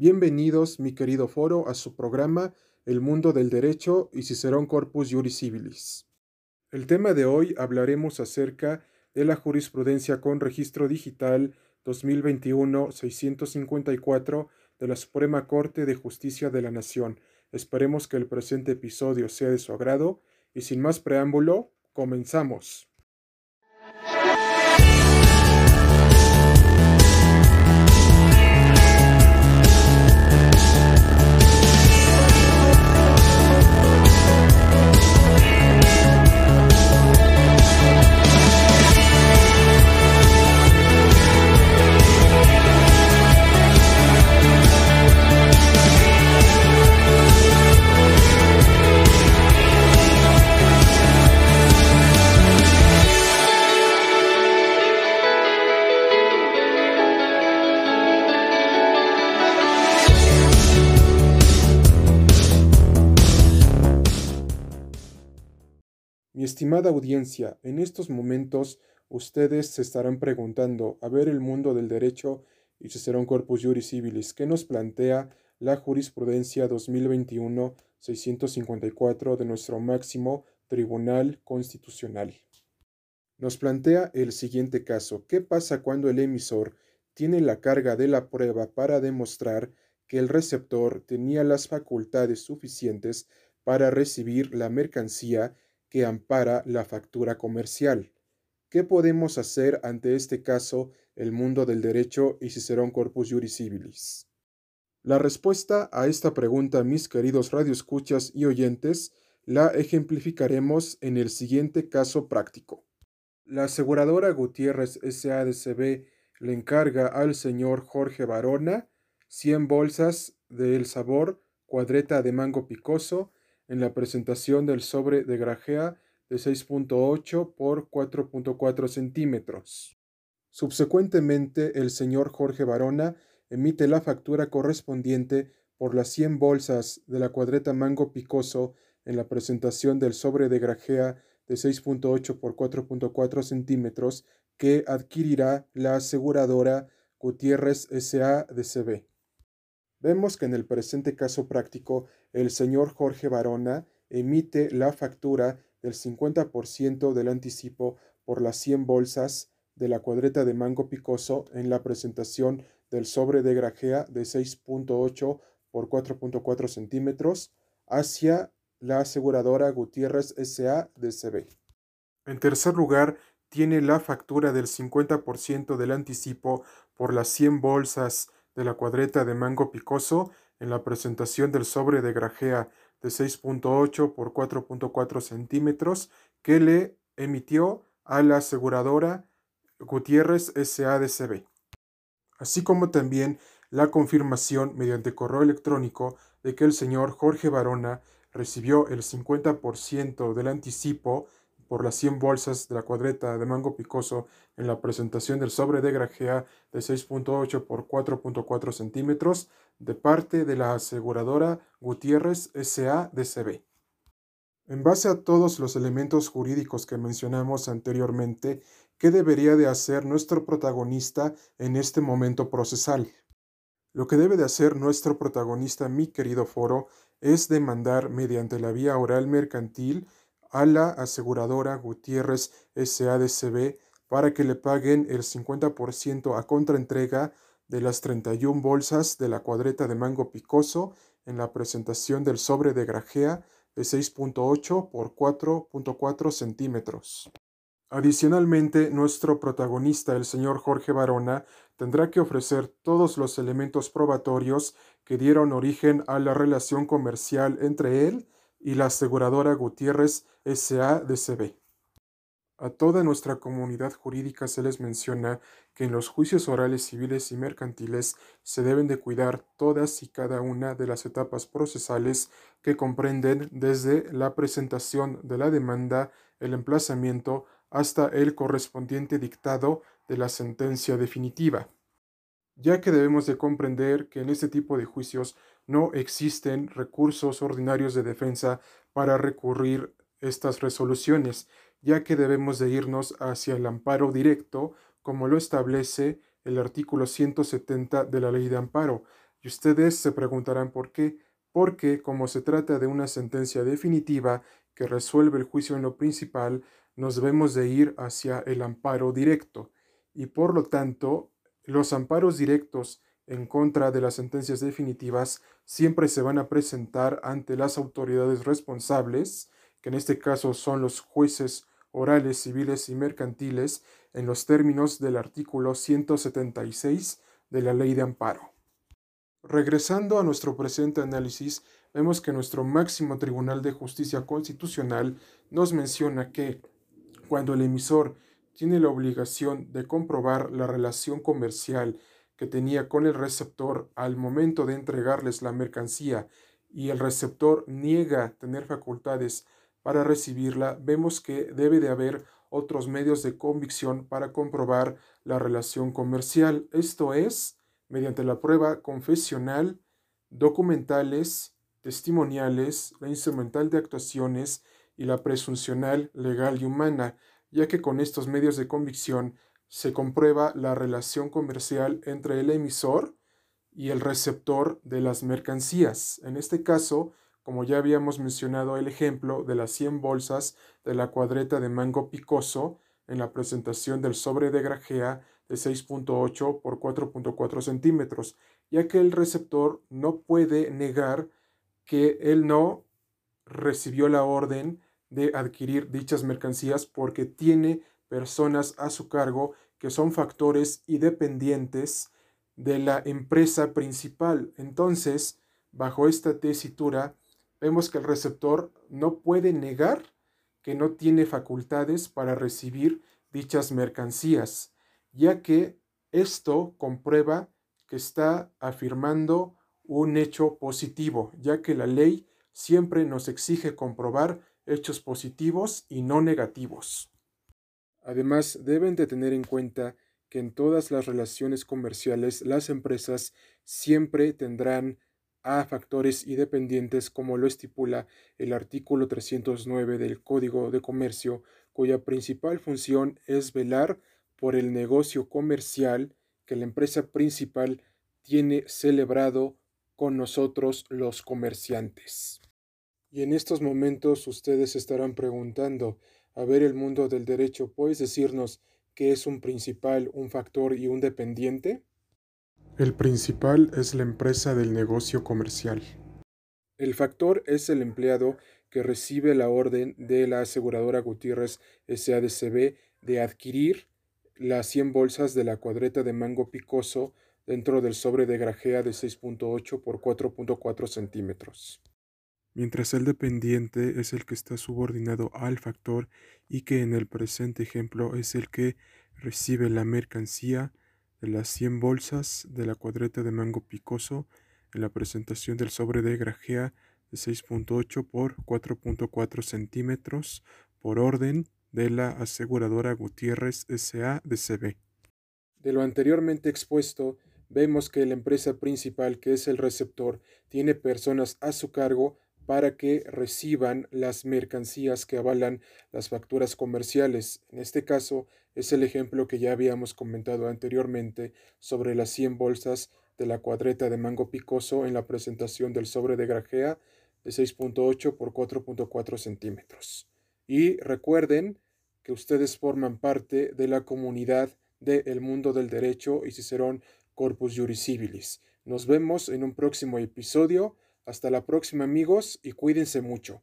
Bienvenidos, mi querido foro, a su programa El mundo del derecho y Cicerón Corpus Juris Civilis. El tema de hoy hablaremos acerca de la jurisprudencia con registro digital 2021-654 de la Suprema Corte de Justicia de la Nación. Esperemos que el presente episodio sea de su agrado y sin más preámbulo, comenzamos. Estimada audiencia, en estos momentos ustedes se estarán preguntando, a ver el mundo del derecho y será un corpus juris civilis, ¿qué nos plantea la jurisprudencia 2021-654 de nuestro máximo Tribunal Constitucional? Nos plantea el siguiente caso. ¿Qué pasa cuando el emisor tiene la carga de la prueba para demostrar que el receptor tenía las facultades suficientes para recibir la mercancía que ampara la factura comercial. ¿Qué podemos hacer ante este caso el mundo del derecho y Cicerón Corpus Juris Civilis? La respuesta a esta pregunta, mis queridos radioescuchas y oyentes, la ejemplificaremos en el siguiente caso práctico. La aseguradora Gutiérrez SADCB le encarga al señor Jorge Barona 100 bolsas de El Sabor, cuadreta de mango picoso, en la presentación del sobre de grajea de 6.8 por 4.4 centímetros. Subsecuentemente, el señor Jorge Barona emite la factura correspondiente por las 100 bolsas de la cuadreta mango picoso en la presentación del sobre de grajea de 6.8 por 4.4 centímetros que adquirirá la aseguradora Gutiérrez S.A. de CB. Vemos que en el presente caso práctico, el señor Jorge Barona emite la factura del 50% del anticipo por las 100 bolsas de la cuadreta de mango picoso en la presentación del sobre de grajea de 6.8 por 4.4 centímetros hacia la aseguradora Gutiérrez S.A. de CB. En tercer lugar, tiene la factura del 50% del anticipo por las 100 bolsas de la cuadreta de mango picoso en la presentación del sobre de grajea de 6.8 por 4.4 centímetros que le emitió a la aseguradora Gutiérrez SADCB, así como también la confirmación mediante correo electrónico de que el señor Jorge Barona recibió el 50% del anticipo por las 100 bolsas de la cuadreta de mango picoso en la presentación del sobre de grajea de 6.8 por 4.4 centímetros de parte de la aseguradora Gutiérrez S.A.D.C.B. En base a todos los elementos jurídicos que mencionamos anteriormente, ¿qué debería de hacer nuestro protagonista en este momento procesal? Lo que debe de hacer nuestro protagonista, mi querido foro, es demandar mediante la vía oral mercantil a la aseguradora Gutiérrez SADCB para que le paguen el 50% a contraentrega de las 31 bolsas de la cuadreta de mango picoso en la presentación del sobre de grajea de 6.8 por 4.4 centímetros. Adicionalmente, nuestro protagonista, el señor Jorge Barona, tendrá que ofrecer todos los elementos probatorios que dieron origen a la relación comercial entre él y la aseguradora Gutiérrez S.A.D.C.B. A toda nuestra comunidad jurídica se les menciona que en los juicios orales civiles y mercantiles se deben de cuidar todas y cada una de las etapas procesales que comprenden desde la presentación de la demanda, el emplazamiento, hasta el correspondiente dictado de la sentencia definitiva. Ya que debemos de comprender que en este tipo de juicios no existen recursos ordinarios de defensa para recurrir estas resoluciones, ya que debemos de irnos hacia el amparo directo, como lo establece el artículo 170 de la ley de amparo. Y ustedes se preguntarán por qué. Porque como se trata de una sentencia definitiva que resuelve el juicio en lo principal, nos debemos de ir hacia el amparo directo. Y por lo tanto, los amparos directos en contra de las sentencias definitivas siempre se van a presentar ante las autoridades responsables, que en este caso son los jueces orales, civiles y mercantiles, en los términos del artículo 176 de la Ley de Amparo. Regresando a nuestro presente análisis, vemos que nuestro máximo Tribunal de Justicia Constitucional nos menciona que cuando el emisor tiene la obligación de comprobar la relación comercial que tenía con el receptor al momento de entregarles la mercancía y el receptor niega tener facultades para recibirla, vemos que debe de haber otros medios de convicción para comprobar la relación comercial, esto es, mediante la prueba confesional, documentales, testimoniales, la instrumental de actuaciones y la presuncional legal y humana, ya que con estos medios de convicción se comprueba la relación comercial entre el emisor y el receptor de las mercancías. En este caso, como ya habíamos mencionado el ejemplo de las 100 bolsas de la cuadreta de mango picoso en la presentación del sobre de grajea de 6.8 por 4.4 centímetros, ya que el receptor no puede negar que él no recibió la orden de adquirir dichas mercancías porque tiene personas a su cargo que son factores y dependientes de la empresa principal. Entonces, bajo esta tesitura, vemos que el receptor no puede negar que no tiene facultades para recibir dichas mercancías, ya que esto comprueba que está afirmando un hecho positivo, ya que la ley siempre nos exige comprobar hechos positivos y no negativos. Además, deben de tener en cuenta que en todas las relaciones comerciales las empresas siempre tendrán a factores y dependientes como lo estipula el artículo 309 del Código de Comercio, cuya principal función es velar por el negocio comercial que la empresa principal tiene celebrado con nosotros los comerciantes. Y en estos momentos ustedes estarán preguntando, a ver el mundo del derecho, ¿puedes decirnos qué es un principal, un factor y un dependiente? El principal es la empresa del negocio comercial. El factor es el empleado que recibe la orden de la aseguradora Gutiérrez SADCB de adquirir las 100 bolsas de la cuadreta de mango picoso dentro del sobre de grajea de 6.8 por 4.4 centímetros mientras el dependiente es el que está subordinado al factor y que en el presente ejemplo es el que recibe la mercancía de las 100 bolsas de la cuadreta de mango picoso en la presentación del sobre de grajea de 6.8 por 4.4 centímetros por orden de la aseguradora Gutiérrez S.A. de CB. De lo anteriormente expuesto, vemos que la empresa principal, que es el receptor, tiene personas a su cargo para que reciban las mercancías que avalan las facturas comerciales. En este caso es el ejemplo que ya habíamos comentado anteriormente sobre las 100 bolsas de la cuadreta de mango picoso en la presentación del sobre de grajea de 6.8 por 4.4 centímetros. Y recuerden que ustedes forman parte de la comunidad del mundo del derecho y Cicerón Corpus Juris Civilis. Nos vemos en un próximo episodio. Hasta la próxima amigos y cuídense mucho.